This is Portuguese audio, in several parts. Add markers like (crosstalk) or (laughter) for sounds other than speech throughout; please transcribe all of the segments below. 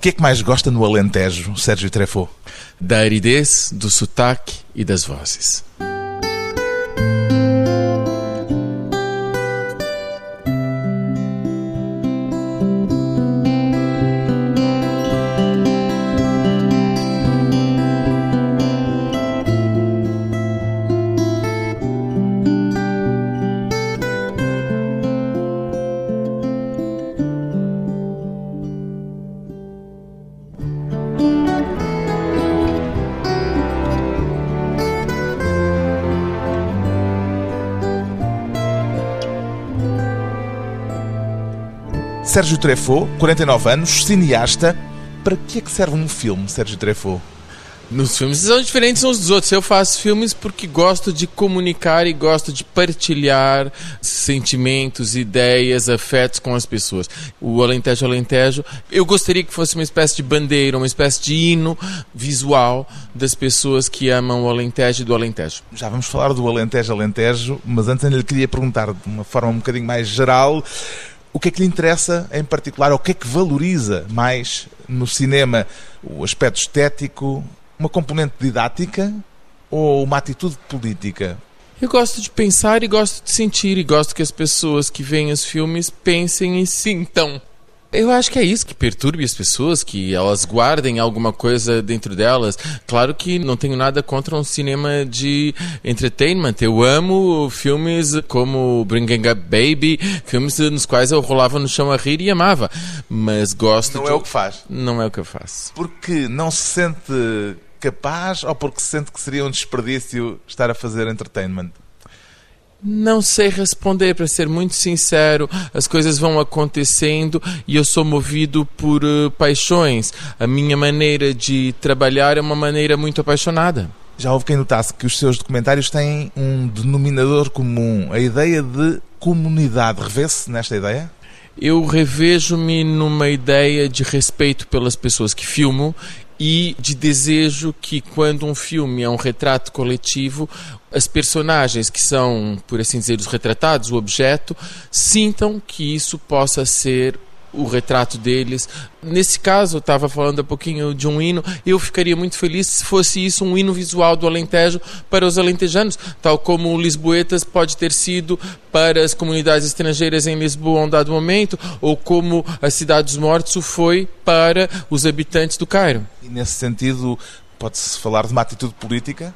Que é que mais gosta no Alentejo, Sérgio Trefo? Da aridez, do sotaque e das vozes. Sérgio Trefo, 49 anos, cineasta. Para que é que serve um filme, Sérgio Trefo? Nos filmes são diferentes uns dos outros. Eu faço filmes porque gosto de comunicar e gosto de partilhar sentimentos, ideias, afetos com as pessoas. O Alentejo Alentejo, eu gostaria que fosse uma espécie de bandeira, uma espécie de hino visual das pessoas que amam o Alentejo e do Alentejo. Já vamos falar do Alentejo Alentejo, mas antes ainda lhe queria perguntar de uma forma um bocadinho mais geral o que é que lhe interessa em particular, ou o que é que valoriza mais no cinema? O aspecto estético, uma componente didática ou uma atitude política? Eu gosto de pensar e gosto de sentir, e gosto que as pessoas que veem os filmes pensem e sintam. Eu acho que é isso que perturbe as pessoas, que elas guardem alguma coisa dentro delas. Claro que não tenho nada contra um cinema de entertainment. Eu amo filmes como Bringing Up Baby, filmes nos quais eu rolava no chão a rir e amava. Mas gosto. Não de... é o que faz. Não é o que eu faço. Porque não se sente capaz ou porque se sente que seria um desperdício estar a fazer entertainment? Não sei responder, para ser muito sincero. As coisas vão acontecendo e eu sou movido por uh, paixões. A minha maneira de trabalhar é uma maneira muito apaixonada. Já houve quem notasse que os seus documentários têm um denominador comum, a ideia de comunidade. Revê-se nesta ideia? Eu revejo-me numa ideia de respeito pelas pessoas que filmo e de desejo que quando um filme é um retrato coletivo, as personagens que são, por assim dizer, os retratados, o objeto, sintam que isso possa ser o retrato deles. Nesse caso, eu estava falando há pouquinho de um hino, eu ficaria muito feliz se fosse isso um hino visual do Alentejo para os alentejanos, tal como o Lisboetas pode ter sido para as comunidades estrangeiras em Lisboa a um dado momento, ou como a Cidade dos Mortos o foi para os habitantes do Cairo. E nesse sentido, pode-se falar de uma atitude política?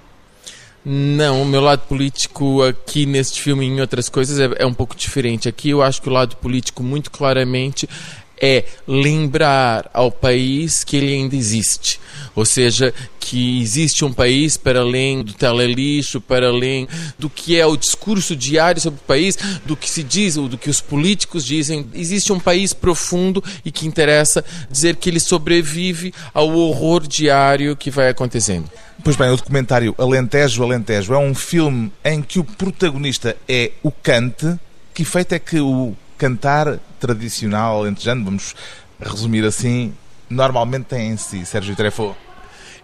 Não, o meu lado político aqui neste filme e em outras coisas é, é um pouco diferente. Aqui eu acho que o lado político, muito claramente, é lembrar ao país que ele ainda existe. Ou seja, que existe um país para além do telelixo, para além do que é o discurso diário sobre o país, do que se diz, ou do que os políticos dizem. Existe um país profundo e que interessa dizer que ele sobrevive ao horror diário que vai acontecendo. Pois bem, o documentário Alentejo, Alentejo é um filme em que o protagonista é o cante. Que efeito é que o cantar tradicional alentejano, vamos resumir assim, normalmente tem em si, Sérgio Trefo?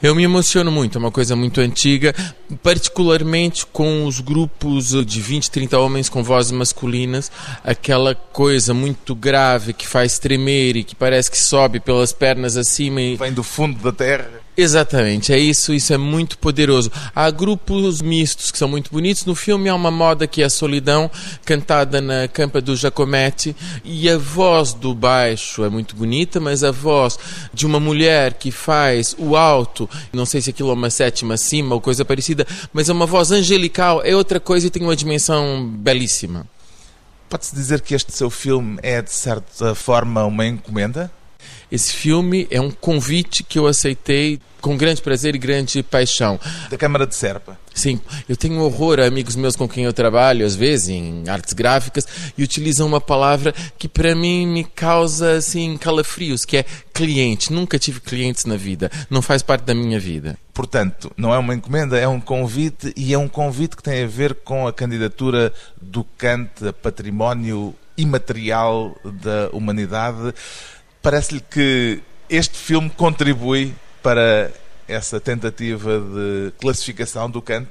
Eu me emociono muito, é uma coisa muito antiga, particularmente com os grupos de 20, 30 homens com vozes masculinas, aquela coisa muito grave que faz tremer e que parece que sobe pelas pernas acima e vem do fundo da terra. Exatamente, é isso, isso é muito poderoso. Há grupos mistos que são muito bonitos. No filme há uma moda que é a solidão, cantada na campa do Giacometti, e a voz do baixo é muito bonita, mas a voz de uma mulher que faz o alto, não sei se aquilo é uma sétima acima ou coisa parecida, mas é uma voz angelical, é outra coisa e tem uma dimensão belíssima. Pode-se dizer que este seu filme é, de certa forma, uma encomenda? Esse filme é um convite que eu aceitei com grande prazer e grande paixão. Da Câmara de Serpa. Sim, eu tenho horror a amigos meus com quem eu trabalho, às vezes em artes gráficas, e utilizam uma palavra que para mim me causa assim calafrios, que é cliente. Nunca tive clientes na vida, não faz parte da minha vida. Portanto, não é uma encomenda, é um convite e é um convite que tem a ver com a candidatura do Kant a património imaterial da humanidade. Parece-lhe que este filme contribui para essa tentativa de classificação do Kant?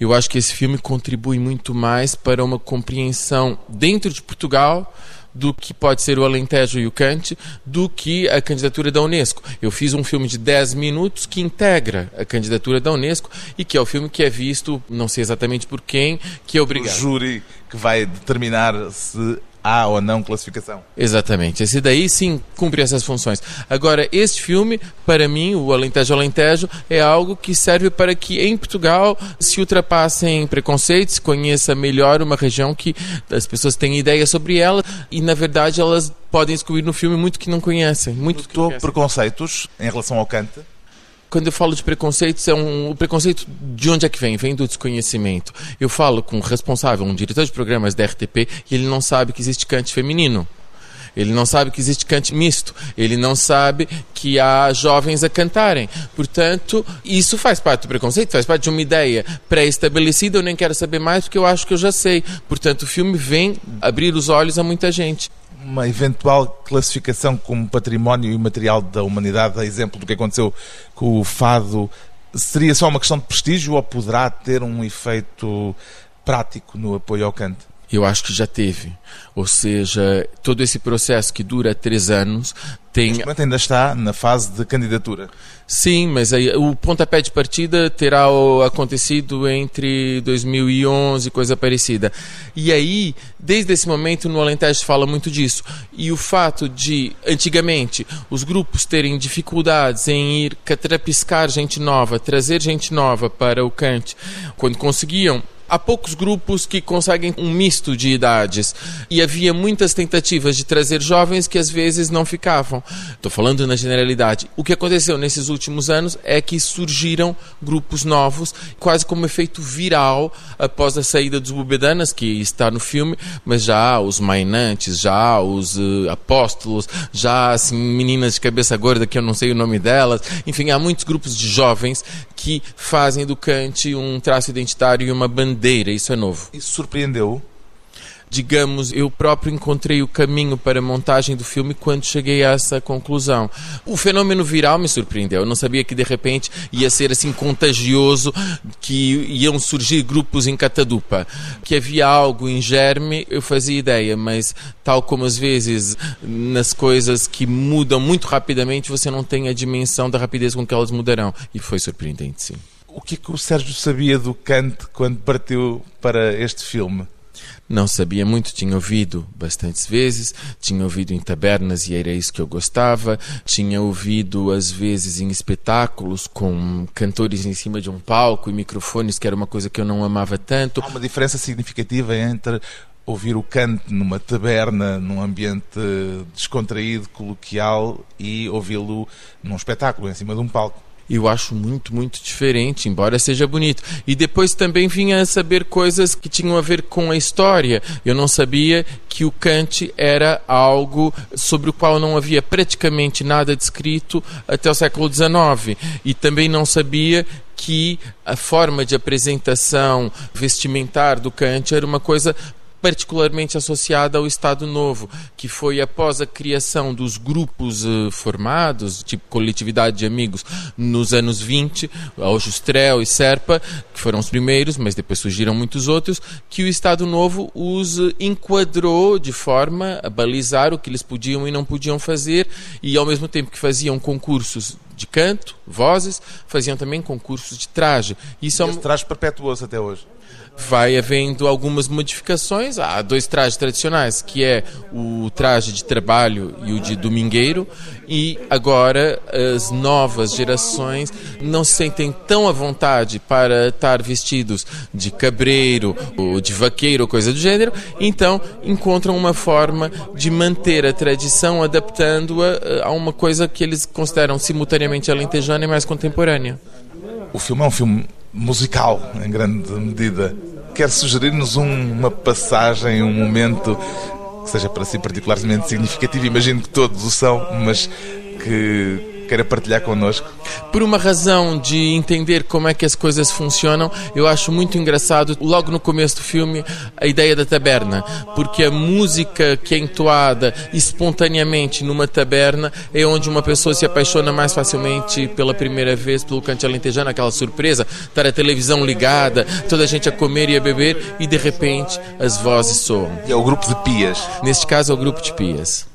Eu acho que esse filme contribui muito mais para uma compreensão dentro de Portugal do que pode ser o Alentejo e o Cante do que a candidatura da Unesco. Eu fiz um filme de 10 minutos que integra a candidatura da Unesco e que é o filme que é visto, não sei exatamente por quem, que é obrigado. O júri que vai determinar se há ou não classificação. Exatamente. Esse daí sim cumpre essas funções. Agora, este filme, para mim, o Alentejo Alentejo, é algo que serve para que em Portugal se ultrapassem preconceitos, conheça melhor uma região que as pessoas têm ideia sobre ela e, na verdade, elas podem descobrir no filme muito que não conhecem. Muito que conhecem. preconceitos em relação ao Kant? Quando eu falo de preconceitos, é um, o preconceito de onde é que vem? Vem do desconhecimento. Eu falo com um responsável, um diretor de programas da RTP, e ele não sabe que existe cante feminino. Ele não sabe que existe cante misto. Ele não sabe que há jovens a cantarem. Portanto, isso faz parte do preconceito, faz parte de uma ideia pré-estabelecida. Eu nem quero saber mais porque eu acho que eu já sei. Portanto, o filme vem abrir os olhos a muita gente uma eventual classificação como património imaterial da humanidade, a exemplo do que aconteceu com o fado, seria só uma questão de prestígio ou poderá ter um efeito prático no apoio ao canto? Eu acho que já teve. Ou seja, todo esse processo que dura três anos tem. Neste momento ainda está na fase de candidatura. Sim, mas aí, o pontapé de partida terá acontecido entre 2011 coisa parecida. E aí, desde esse momento, no Alentejo fala muito disso. E o fato de, antigamente, os grupos terem dificuldades em ir catrapiscar gente nova, trazer gente nova para o cante, quando conseguiam há poucos grupos que conseguem um misto de idades e havia muitas tentativas de trazer jovens que às vezes não ficavam. Estou falando na generalidade. O que aconteceu nesses últimos anos é que surgiram grupos novos, quase como efeito viral após a saída dos Bubedanas, que está no filme, mas já há os Mainantes, já há os uh, Apóstolos, já há assim, meninas de cabeça gorda que eu não sei o nome delas. Enfim, há muitos grupos de jovens que fazem do Kant um traço identitário e uma bandeira. Isso é novo. Isso surpreendeu? digamos, eu próprio encontrei o caminho para a montagem do filme quando cheguei a essa conclusão. O fenômeno viral me surpreendeu. Eu não sabia que de repente ia ser assim contagioso, que iam surgir grupos em catadupa. Que havia algo em germe, eu fazia ideia, mas tal como às vezes nas coisas que mudam muito rapidamente, você não tem a dimensão da rapidez com que elas mudarão. E foi surpreendente, sim. O que é que o Sérgio sabia do Kant quando partiu para este filme? Não sabia muito, tinha ouvido bastantes vezes, tinha ouvido em tabernas e era isso que eu gostava, tinha ouvido às vezes em espetáculos com cantores em cima de um palco e microfones, que era uma coisa que eu não amava tanto. Há uma diferença significativa entre ouvir o canto numa taberna, num ambiente descontraído, coloquial, e ouvi-lo num espetáculo, em cima de um palco eu acho muito, muito diferente, embora seja bonito. E depois também vinha a saber coisas que tinham a ver com a história. Eu não sabia que o Kant era algo sobre o qual não havia praticamente nada descrito até o século XIX. E também não sabia que a forma de apresentação vestimentar do Kant era uma coisa particularmente associada ao Estado Novo, que foi após a criação dos grupos uh, formados, tipo coletividade de amigos, nos anos 20, Aljustrel e Serpa, que foram os primeiros, mas depois surgiram muitos outros, que o Estado Novo os enquadrou de forma a balizar o que eles podiam e não podiam fazer, e ao mesmo tempo que faziam concursos de canto, vozes, faziam também concursos de traje. Isso e é um... traje perpetuou-se até hoje vai havendo algumas modificações. Há dois trajes tradicionais, que é o traje de trabalho e o de domingueiro, e agora as novas gerações não se sentem tão à vontade para estar vestidos de cabreiro ou de vaqueiro coisa do gênero, então encontram uma forma de manter a tradição adaptando-a eh, a uma coisa que eles consideram simultaneamente alentejana e mais contemporânea. O filme é um filme musical, em grande medida. Quer sugerir-nos uma passagem, um momento que seja para si particularmente significativo? Imagino que todos o são, mas que queira partilhar connosco? Por uma razão de entender como é que as coisas funcionam, eu acho muito engraçado, logo no começo do filme, a ideia da taberna, porque a música que é entoada espontaneamente numa taberna é onde uma pessoa se apaixona mais facilmente pela primeira vez pelo cante alentejano, aquela surpresa, estar a televisão ligada, toda a gente a comer e a beber e de repente as vozes soam. É o grupo de pias. Neste caso é o grupo de pias.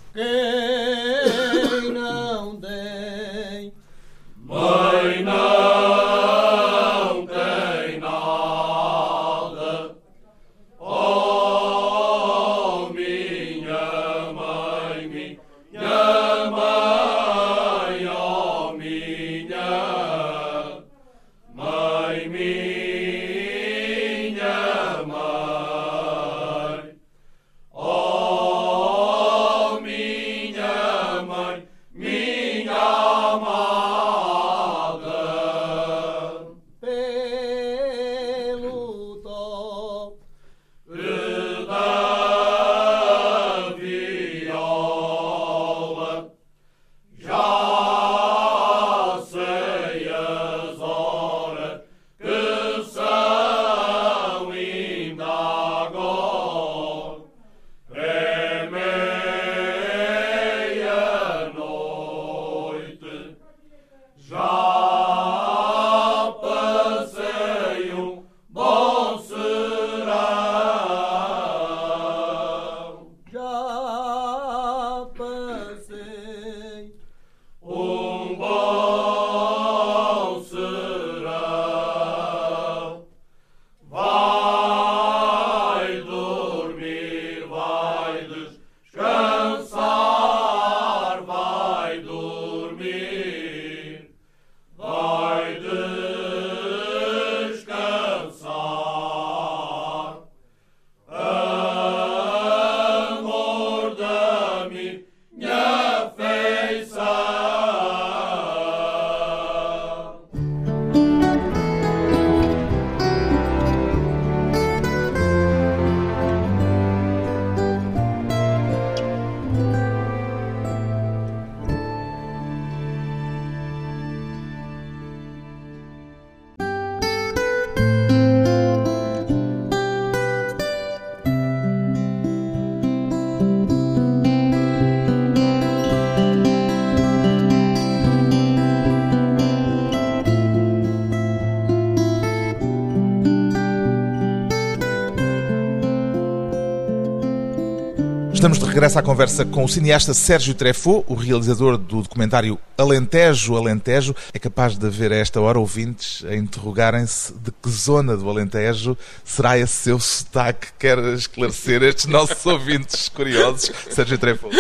Estamos de regresso à conversa com o cineasta Sérgio Treffaut, o realizador do documentário Alentejo, Alentejo. É capaz de haver a esta hora ouvintes a interrogarem-se de que zona do Alentejo será esse seu sotaque. Quer esclarecer estes nossos (laughs) ouvintes curiosos, Sérgio Treffaut?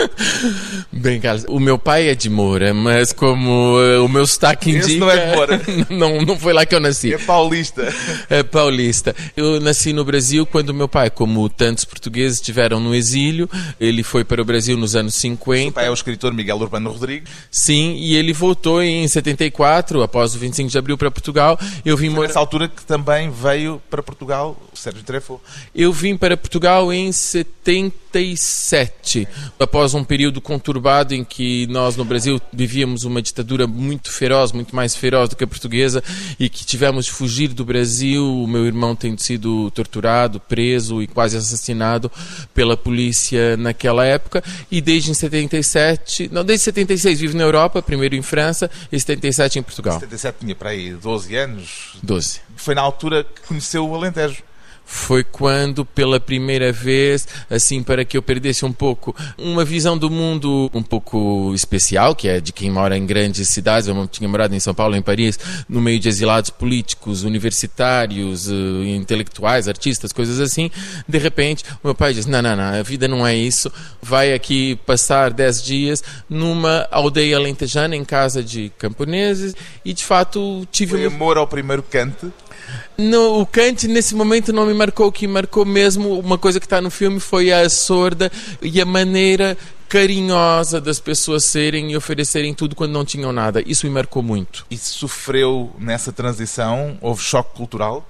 Bem, Carlos, o meu pai é de Moura, mas como eh, o meu sotaque indica... Esse não é de Moura. (laughs) não, não foi lá que eu nasci. É paulista. É paulista. Eu nasci no Brasil quando meu pai, como tantos portugueses, estiveram no exílio. Ele foi para o Brasil nos anos O 50. pai é o escritor Miguel Urbano Rodrigues. Sim, e ele voltou em 74, após o 25 de abril, para Portugal. Eu vim morar... nessa altura que também veio para Portugal Sérgio Treffaut. Eu vim para Portugal em 77, após um período conturbado em que nós no Brasil vivíamos uma ditadura muito feroz, muito mais feroz do que a portuguesa, e que tivemos de fugir do Brasil. O meu irmão tem sido torturado, preso e quase assassinado pela polícia naquela época. E desde em 77, não, desde 76 vivo na Europa, primeiro em França, e 77 em Portugal. 77 tinha para aí 12 anos. 12. Foi na altura que conheceu o Alentejo. Foi quando, pela primeira vez, assim, para que eu perdesse um pouco uma visão do mundo um pouco especial, que é de quem mora em grandes cidades. Eu tinha morado em São Paulo, em Paris, no meio de exilados políticos, universitários, eh, intelectuais, artistas, coisas assim. De repente, o meu pai disse: Não, não, não, a vida não é isso. Vai aqui passar 10 dias numa aldeia alentejana, em casa de camponeses, e de fato tive Foi amor ao primeiro cante. No, o Kant, nesse momento, não me marcou. O que marcou mesmo, uma coisa que está no filme, foi a sorda e a maneira carinhosa das pessoas serem e oferecerem tudo quando não tinham nada. Isso me marcou muito. E sofreu nessa transição? Houve choque cultural?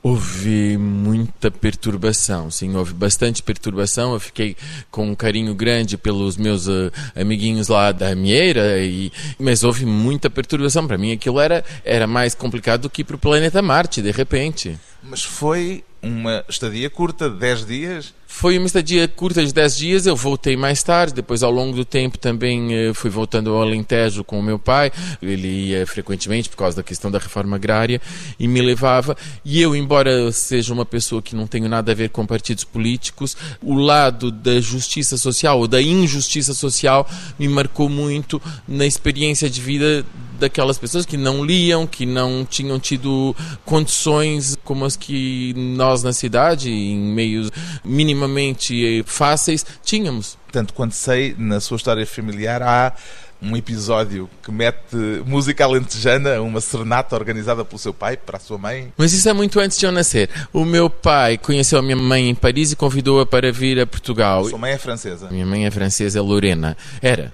Houve muita perturbação, sim, houve bastante perturbação. Eu fiquei com um carinho grande pelos meus uh, amiguinhos lá da Mieira, e, mas houve muita perturbação. Para mim, aquilo era, era mais complicado do que ir para o planeta Marte, de repente. Mas foi uma estadia curta, 10 dias? Foi uma estadia curta de 10 dias, eu voltei mais tarde, depois ao longo do tempo também eh, fui voltando ao Alentejo com o meu pai, ele ia frequentemente por causa da questão da reforma agrária e me levava, e eu, embora seja uma pessoa que não tenho nada a ver com partidos políticos, o lado da justiça social ou da injustiça social me marcou muito na experiência de vida daquelas pessoas que não liam, que não tinham tido condições como as que nós na cidade, em meios minimamente fáceis, tínhamos. Tanto quanto sei, na sua história familiar há um episódio que mete música alentejana, uma serenata organizada pelo seu pai para a sua mãe. Mas isso é muito antes de eu nascer. O meu pai conheceu a minha mãe em Paris e convidou-a para vir a Portugal. Sua mãe é francesa? Minha mãe é francesa, Lorena. Era.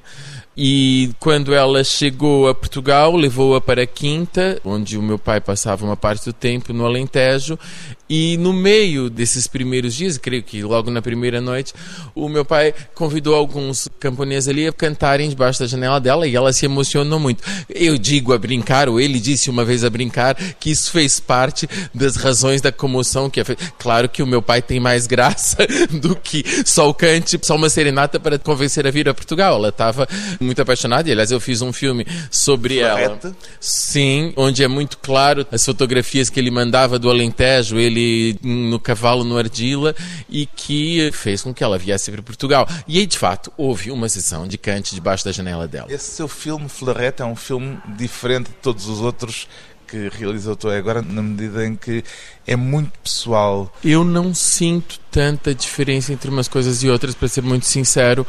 E quando ela chegou a Portugal, levou-a para Quinta, onde o meu pai passava uma parte do tempo no Alentejo. E no meio desses primeiros dias, creio que logo na primeira noite, o meu pai convidou alguns camponeses ali a cantarem debaixo da janela dela e ela se emocionou muito. Eu digo a brincar, ou ele disse uma vez a brincar, que isso fez parte das razões da comoção que é Claro que o meu pai tem mais graça (laughs) do que só o cante, só uma serenata para convencer a vir a Portugal. Ela estava muito apaixonada. E, aliás, eu fiz um filme sobre Florete. ela. Sim, onde é muito claro as fotografias que ele mandava do Alentejo, ele no cavalo no Ardila, e que fez com que ela viesse para Portugal. E aí, de fato, houve uma sessão de cante debaixo da janela dela. Esse seu filme, Flarete, é um filme diferente de todos os outros que realizou até agora, na medida em que é muito pessoal. Eu não sinto tanta diferença entre umas coisas e outras, para ser muito sincero.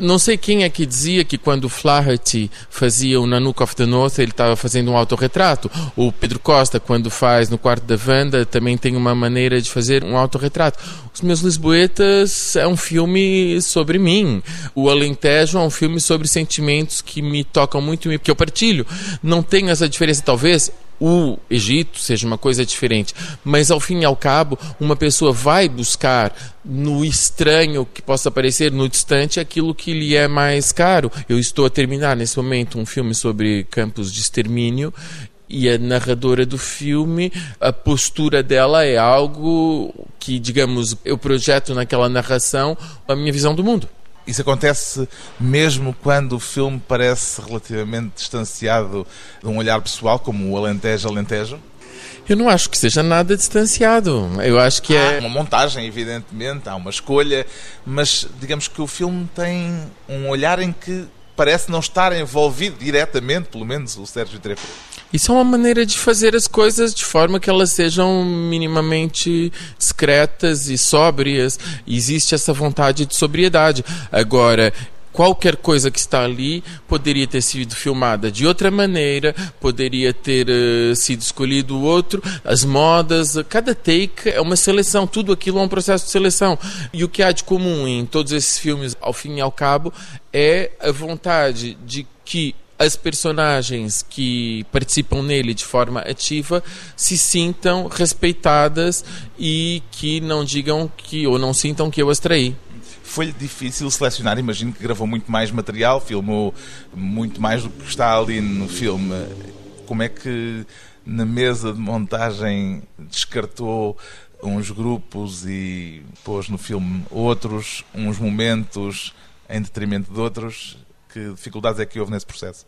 Não sei quem é que dizia que quando Flaherty fazia o Nanook of the North, ele estava fazendo um autorretrato. O Pedro Costa, quando faz no quarto da Wanda, também tem uma maneira de fazer um autorretrato. Os Meus Lisboetas é um filme sobre mim. O Alentejo é um filme sobre sentimentos que me tocam muito e que eu partilho. Não tem essa diferença, talvez o Egito seja uma coisa diferente, mas ao fim e ao cabo, uma pessoa vai buscar no estranho que possa parecer, no distante, aquilo que lhe é mais caro. Eu estou a terminar nesse momento um filme sobre campos de extermínio e a narradora do filme, a postura dela é algo que, digamos, eu projeto naquela narração a minha visão do mundo. Isso acontece mesmo quando o filme parece relativamente distanciado de um olhar pessoal, como o Alentejo Alentejo? Eu não acho que seja nada distanciado. Eu acho que há é. uma montagem, evidentemente, há uma escolha, mas digamos que o filme tem um olhar em que parece não estar envolvido diretamente, pelo menos o Sérgio Trefo. Isso é uma maneira de fazer as coisas de forma que elas sejam minimamente discretas e sóbrias. Existe essa vontade de sobriedade. Agora, qualquer coisa que está ali poderia ter sido filmada de outra maneira, poderia ter uh, sido escolhido outro, as modas, cada take é uma seleção, tudo aquilo é um processo de seleção. E o que há de comum em todos esses filmes, ao fim e ao cabo, é a vontade de que as personagens que participam nele de forma ativa se sintam respeitadas e que não digam que ou não sintam que eu as traí. Foi difícil selecionar, imagino que gravou muito mais material, filmou muito mais do que está ali no filme. Como é que na mesa de montagem descartou uns grupos e pôs no filme outros, uns momentos em detrimento de outros? Que dificuldades é que houve nesse processo?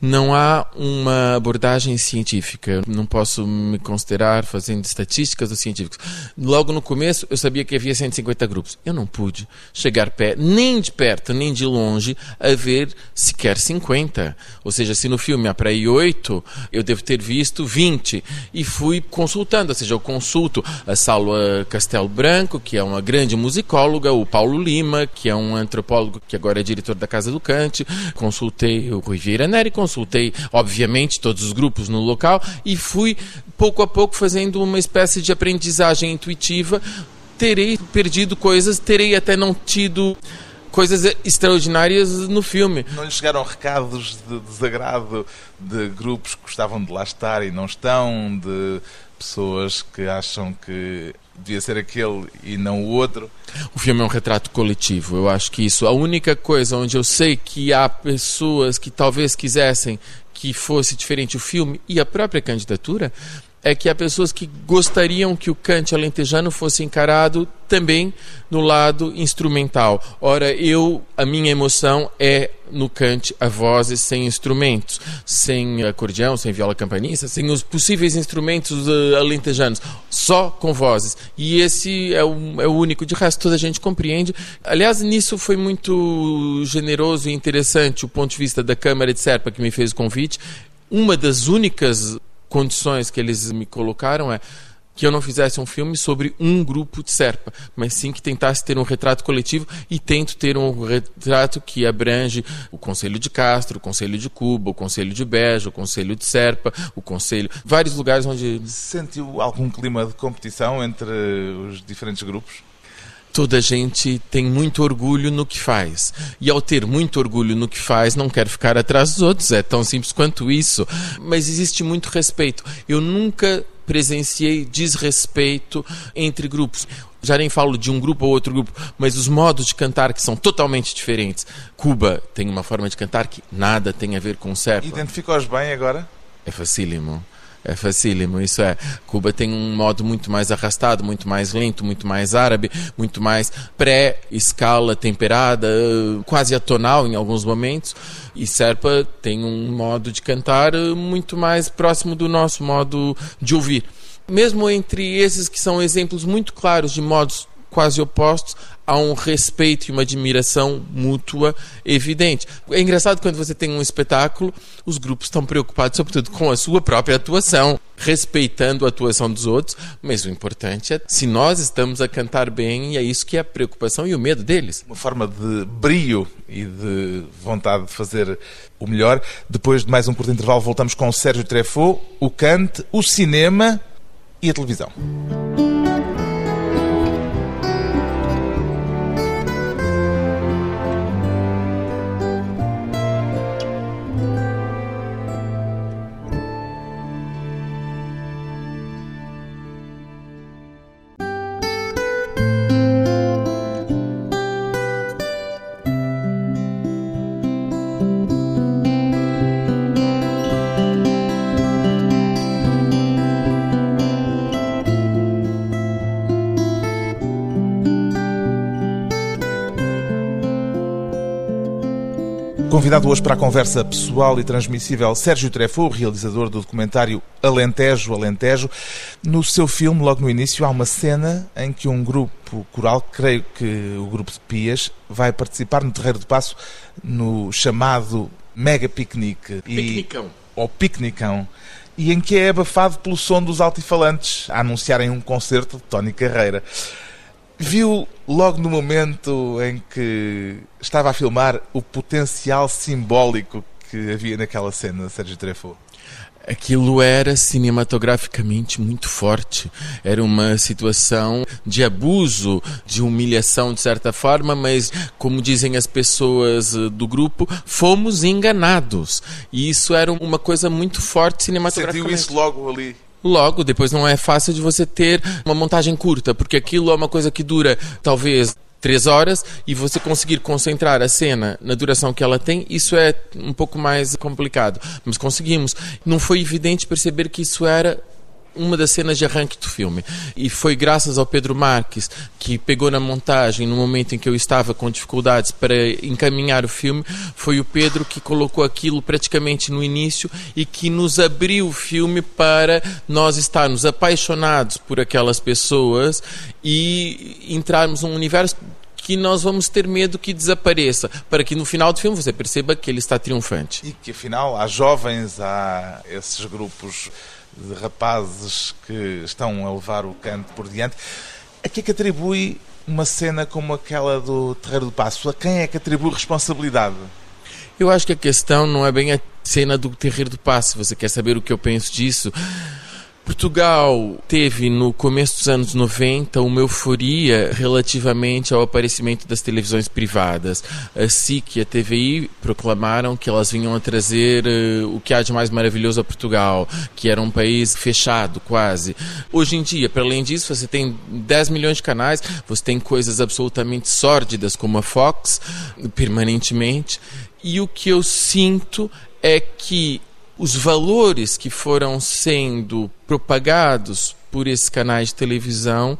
Não há uma abordagem científica. Não posso me considerar fazendo estatísticas dos científicos. Logo no começo, eu sabia que havia 150 grupos. Eu não pude chegar pé, nem de perto, nem de longe, a ver sequer 50. Ou seja, se no filme aí 8, eu devo ter visto 20. E fui consultando, ou seja, eu consulto a Salva Castelo Branco, que é uma grande musicóloga, o Paulo Lima, que é um antropólogo que agora é diretor da Casa do Cante, consultei o Rui Vieira Neto, e consultei, obviamente, todos os grupos no local e fui pouco a pouco fazendo uma espécie de aprendizagem intuitiva. Terei perdido coisas, terei até não tido coisas extraordinárias no filme. Não lhe chegaram recados de desagrado de grupos que gostavam de lá estar e não estão, de pessoas que acham que devia ser aquele e não o outro. O filme é um retrato coletivo. Eu acho que isso. A única coisa onde eu sei que há pessoas que talvez quisessem que fosse diferente o filme e a própria candidatura é que há pessoas que gostariam que o cante alentejano fosse encarado também no lado instrumental. Ora, eu, a minha emoção é no cante a vozes sem instrumentos, sem acordeão, sem viola campanista, sem os possíveis instrumentos uh, alentejanos, só com vozes. E esse é o, é o único, de resto toda a gente compreende. Aliás, nisso foi muito generoso e interessante o ponto de vista da Câmara de Serpa que me fez o convite. Uma das únicas condições que eles me colocaram é que eu não fizesse um filme sobre um grupo de Serpa, mas sim que tentasse ter um retrato coletivo e tento ter um retrato que abrange o Conselho de Castro, o Conselho de Cuba, o Conselho de Beja, o Conselho de Serpa, o Conselho, vários lugares onde sentiu algum clima de competição entre os diferentes grupos? Toda gente tem muito orgulho no que faz. E ao ter muito orgulho no que faz, não quer ficar atrás dos outros. É tão simples quanto isso. Mas existe muito respeito. Eu nunca presenciei desrespeito entre grupos. Já nem falo de um grupo ou outro grupo, mas os modos de cantar que são totalmente diferentes. Cuba tem uma forma de cantar que nada tem a ver com Serpa. Identifica-os bem agora? É facílimo. É facílimo, isso é. Cuba tem um modo muito mais arrastado, muito mais lento, muito mais árabe, muito mais pré-escala temperada, quase atonal em alguns momentos. E Serpa tem um modo de cantar muito mais próximo do nosso modo de ouvir. Mesmo entre esses que são exemplos muito claros de modos quase opostos, há um respeito e uma admiração mútua evidente. É engraçado quando você tem um espetáculo, os grupos estão preocupados, sobretudo, com a sua própria atuação, respeitando a atuação dos outros, mas o importante é se nós estamos a cantar bem, e é isso que é a preocupação e o medo deles. Uma forma de brio e de vontade de fazer o melhor. Depois de mais um curto intervalo, voltamos com o Sérgio Treffaut, o cante, o cinema e a televisão. Convidado hoje para a conversa pessoal e transmissível Sérgio Treffaut, realizador do documentário Alentejo, Alentejo. No seu filme, logo no início, há uma cena em que um grupo coral, creio que o grupo de Pias, vai participar no Terreiro de Passo no chamado Mega Piquenique. Piquenicão. Ou Piquenicão. E em que é abafado pelo som dos altifalantes a anunciarem um concerto de Tony Carreira. Viu logo no momento em que estava a filmar o potencial simbólico que havia naquela cena, Sérgio Treffaut? Aquilo era cinematograficamente muito forte. Era uma situação de abuso, de humilhação de certa forma, mas, como dizem as pessoas eh, do grupo, fomos enganados. E isso era uma coisa muito forte cinematograficamente. Sentiu isso logo ali? Logo, depois não é fácil de você ter uma montagem curta, porque aquilo é uma coisa que dura talvez três horas e você conseguir concentrar a cena na duração que ela tem, isso é um pouco mais complicado. Mas conseguimos. Não foi evidente perceber que isso era uma das cenas de arranque do filme. E foi graças ao Pedro Marques, que pegou na montagem no momento em que eu estava com dificuldades para encaminhar o filme, foi o Pedro que colocou aquilo praticamente no início e que nos abriu o filme para nós estarmos apaixonados por aquelas pessoas e entrarmos num universo que nós vamos ter medo que desapareça, para que no final do filme você perceba que ele está triunfante. E que afinal há jovens, há esses grupos de rapazes que estão a levar o canto por diante. A que é que atribui uma cena como aquela do Terreiro do Passo? A quem é que atribui responsabilidade? Eu acho que a questão não é bem a cena do Terreiro do Passo. Você quer saber o que eu penso disso? Portugal teve no começo dos anos 90 uma euforia relativamente ao aparecimento das televisões privadas. A SIC e a TVI proclamaram que elas vinham a trazer uh, o que há de mais maravilhoso a Portugal, que era um país fechado quase. Hoje em dia, para além disso, você tem 10 milhões de canais, você tem coisas absolutamente sórdidas como a Fox permanentemente. E o que eu sinto é que os valores que foram sendo propagados por esses canais de televisão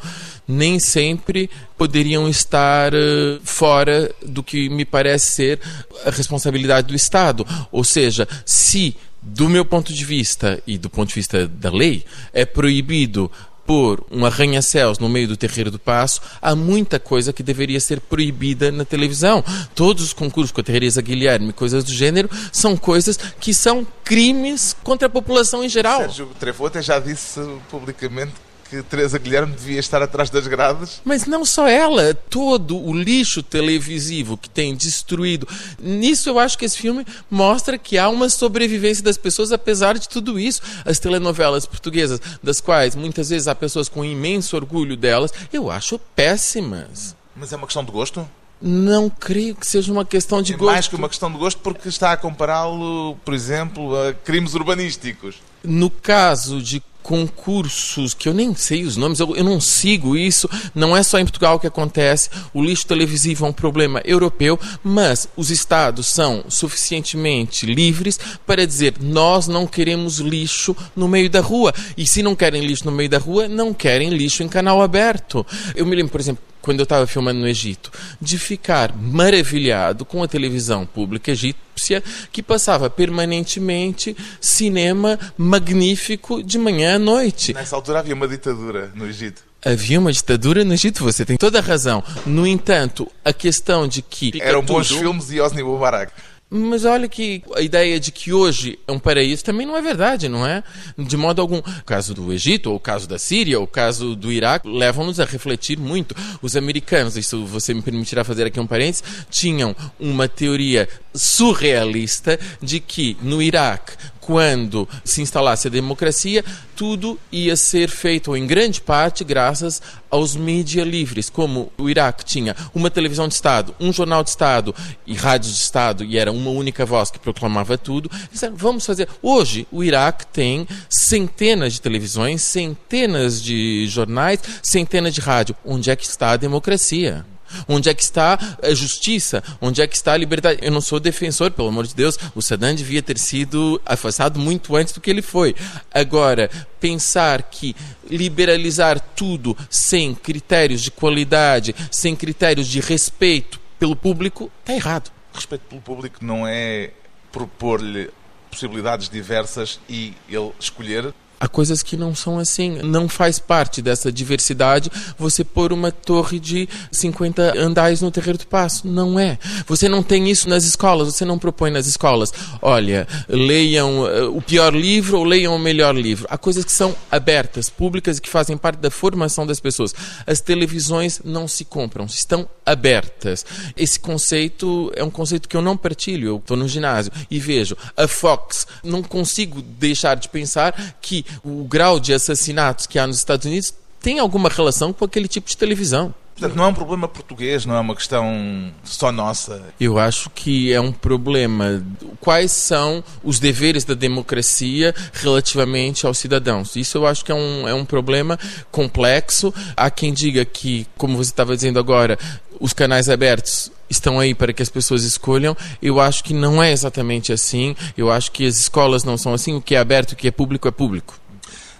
nem sempre poderiam estar uh, fora do que me parece ser a responsabilidade do Estado. Ou seja, se do meu ponto de vista e do ponto de vista da lei é proibido pôr um arranha-céus no meio do terreiro do passo, há muita coisa que deveria ser proibida na televisão. Todos os concursos com a Teresa Guilherme, coisas do gênero, são coisas que são crimes contra a população em geral. Sérgio Trefo até já disse publicamente que Teresa Guilherme devia estar atrás das grades. Mas não só ela, todo o lixo televisivo que tem destruído. Nisso eu acho que esse filme mostra que há uma sobrevivência das pessoas apesar de tudo isso. As telenovelas portuguesas, das quais muitas vezes há pessoas com imenso orgulho delas, eu acho péssimas. Mas é uma questão de gosto? Não creio que seja uma questão de é gosto. Mais que uma questão de gosto, porque está a compará-lo, por exemplo, a crimes urbanísticos. No caso de concursos que eu nem sei os nomes, eu, eu, não sigo isso. Não é só em Portugal que acontece. O lixo televisivo é um problema europeu, mas os Estados são suficientemente livres para dizer nós não queremos lixo no meio da rua. E se não querem lixo no meio da rua, não querem lixo em canal aberto. Eu me lembro, por exemplo, quando eu estava filmando no Egito, de ficar maravilhado com a televisão pública egípcia que passava permanentemente cinema magnífico de manhã à noite. Nessa altura havia uma ditadura no Egito. Havia uma ditadura no Egito, você tem toda a razão. No entanto, a questão de que. Eram bons tudo... filmes e Osni Mubarak. Mas olha que a ideia de que hoje é um paraíso também não é verdade, não é? De modo algum. O caso do Egito, ou o caso da Síria, ou o caso do Iraque, levam-nos a refletir muito. Os americanos, isso você me permitirá fazer aqui um parênteses, tinham uma teoria surrealista de que no Iraque quando se instalasse a democracia, tudo ia ser feito, em grande parte, graças aos mídias livres. Como o Iraque tinha uma televisão de Estado, um jornal de Estado e rádios de Estado, e era uma única voz que proclamava tudo, disseram, vamos fazer. Hoje, o Iraque tem centenas de televisões, centenas de jornais, centenas de rádio. Onde é que está a democracia? Onde é que está a justiça? Onde é que está a liberdade? Eu não sou defensor, pelo amor de Deus. O Saddam devia ter sido afastado muito antes do que ele foi. Agora, pensar que liberalizar tudo sem critérios de qualidade, sem critérios de respeito pelo público, está errado. Respeito pelo público não é propor-lhe possibilidades diversas e ele escolher Há coisas que não são assim. Não faz parte dessa diversidade você pôr uma torre de 50 andares no Terreiro do Passo. Não é. Você não tem isso nas escolas, você não propõe nas escolas. Olha, leiam uh, o pior livro ou leiam o melhor livro. Há coisas que são abertas, públicas que fazem parte da formação das pessoas. As televisões não se compram, estão abertas. Esse conceito é um conceito que eu não partilho. Eu estou no ginásio e vejo a Fox. Não consigo deixar de pensar que o grau de assassinatos que há nos Estados Unidos tem alguma relação com aquele tipo de televisão. Portanto, não é um problema português, não é uma questão só nossa. Eu acho que é um problema. Quais são os deveres da democracia relativamente aos cidadãos? Isso eu acho que é um, é um problema complexo. Há quem diga que, como você estava dizendo agora, os canais abertos estão aí para que as pessoas escolham. Eu acho que não é exatamente assim. Eu acho que as escolas não são assim. O que é aberto, o que é público, é público.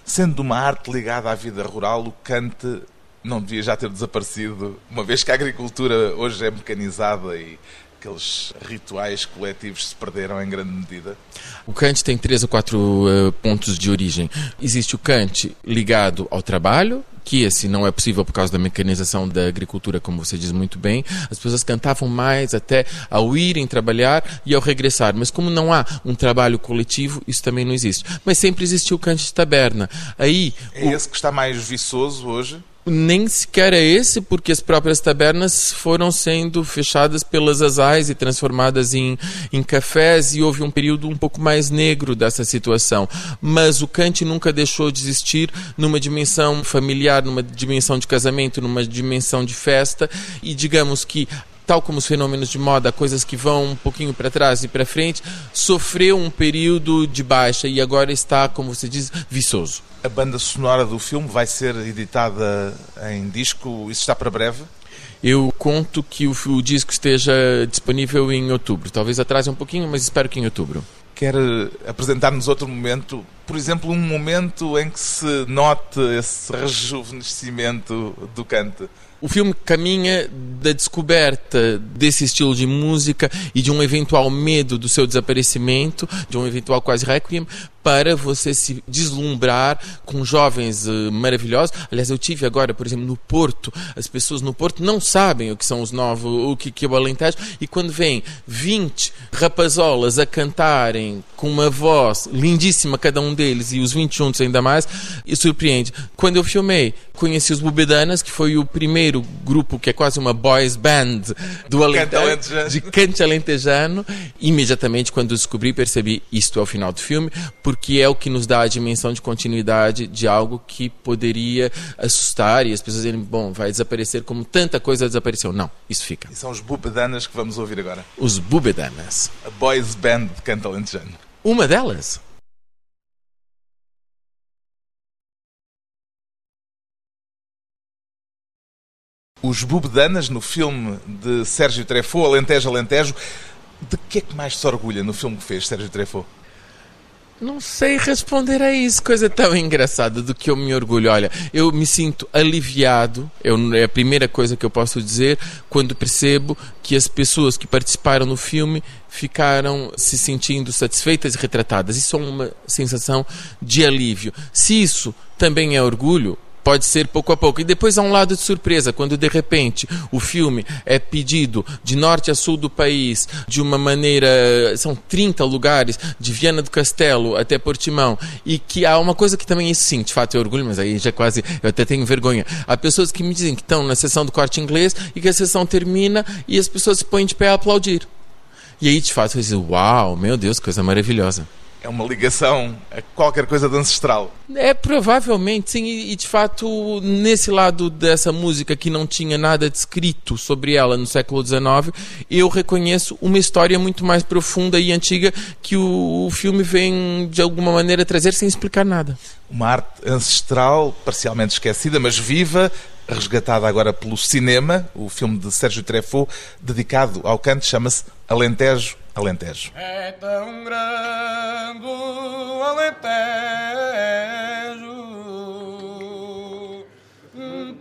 Sendo uma arte ligada à vida rural, o cante não devia já ter desaparecido, uma vez que a agricultura hoje é mecanizada e aqueles rituais coletivos se perderam em grande medida? O Kant tem três ou quatro uh, pontos de origem. Existe o Kant ligado ao trabalho, que esse não é possível por causa da mecanização da agricultura, como você diz muito bem. As pessoas cantavam mais até ao irem trabalhar e ao regressar. Mas como não há um trabalho coletivo, isso também não existe. Mas sempre existiu o cante de taberna. Aí, é o... esse que está mais viçoso hoje? Nem sequer é esse, porque as próprias tabernas foram sendo fechadas pelas azais e transformadas em, em cafés, e houve um período um pouco mais negro dessa situação. Mas o Kant nunca deixou de existir numa dimensão familiar, numa dimensão de casamento, numa dimensão de festa, e digamos que tal como os fenômenos de moda, coisas que vão um pouquinho para trás e para frente, sofreu um período de baixa e agora está, como você diz, viçoso. A banda sonora do filme vai ser editada em disco, isso está para breve? Eu conto que o, o disco esteja disponível em outubro. Talvez atrase um pouquinho, mas espero que em outubro. Quer apresentar-nos outro momento, por exemplo, um momento em que se note esse rejuvenescimento do cante? O filme caminha da descoberta desse estilo de música e de um eventual medo do seu desaparecimento, de um eventual quase requiem, para você se deslumbrar com jovens uh, maravilhosos. Aliás, eu tive agora, por exemplo, no Porto, as pessoas no Porto não sabem o que são os novos, o que, que é o Alentejo, e quando vem 20 rapazolas a cantarem com uma voz lindíssima, cada um deles, e os 20 juntos ainda mais, e surpreende. Quando eu filmei, conheci os Bubedanas, que foi o primeiro grupo que é quase uma boys band do Alentejo, de cante alentejano. Imediatamente, quando descobri, percebi isto é o final do filme, porque é o que nos dá a dimensão de continuidade de algo que poderia assustar e as pessoas dizerem, bom, vai desaparecer como tanta coisa desapareceu. Não, isso fica. E são os Bubedanas que vamos ouvir agora. Os Bubedanas. A boys band de canto alentejano. Uma delas. Os Bubedanas, no filme de Sérgio Treffaut, Alentejo, Alentejo, de que é que mais se orgulha no filme que fez Sérgio Treffaut? Não sei responder a isso, coisa tão engraçada do que eu me orgulho. Olha, eu me sinto aliviado, eu, é a primeira coisa que eu posso dizer, quando percebo que as pessoas que participaram no filme ficaram se sentindo satisfeitas e retratadas. Isso é uma sensação de alívio. Se isso também é orgulho, pode ser pouco a pouco. E depois há um lado de surpresa, quando de repente o filme é pedido de norte a sul do país, de uma maneira. São 30 lugares, de Viana do Castelo até Portimão, e que há uma coisa que também, isso sim, de fato é orgulho, mas aí já quase. Eu até tenho vergonha. Há pessoas que me dizem que estão na sessão do corte inglês e que a sessão termina e as pessoas se põem de pé a aplaudir. E aí, de fato, eu digo, uau, meu Deus, coisa maravilhosa. É uma ligação a qualquer coisa de ancestral. É, provavelmente, sim. E, de fato, nesse lado dessa música que não tinha nada descrito sobre ela no século XIX, eu reconheço uma história muito mais profunda e antiga que o, o filme vem, de alguma maneira, trazer sem explicar nada. Uma arte ancestral, parcialmente esquecida, mas viva, resgatada agora pelo cinema, o filme de Sérgio Treffaut, dedicado ao canto, chama-se Alentejo, Alentejo. É tão grande o Alentejo,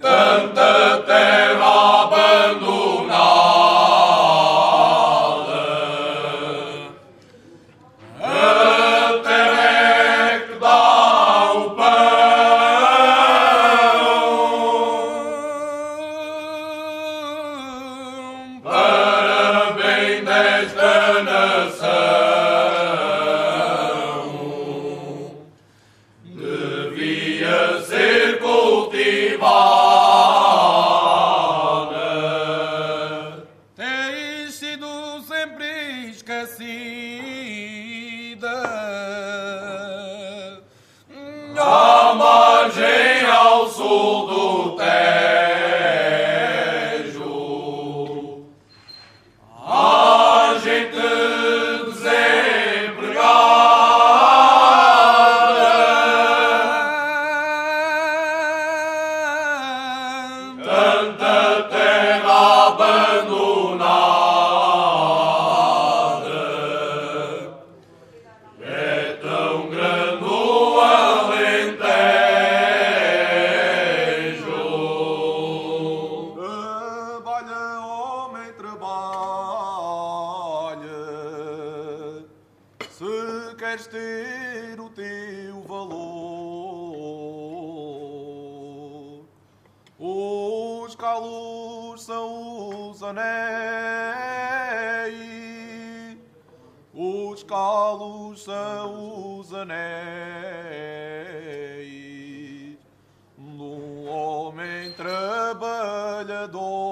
tanta terra ao Lord.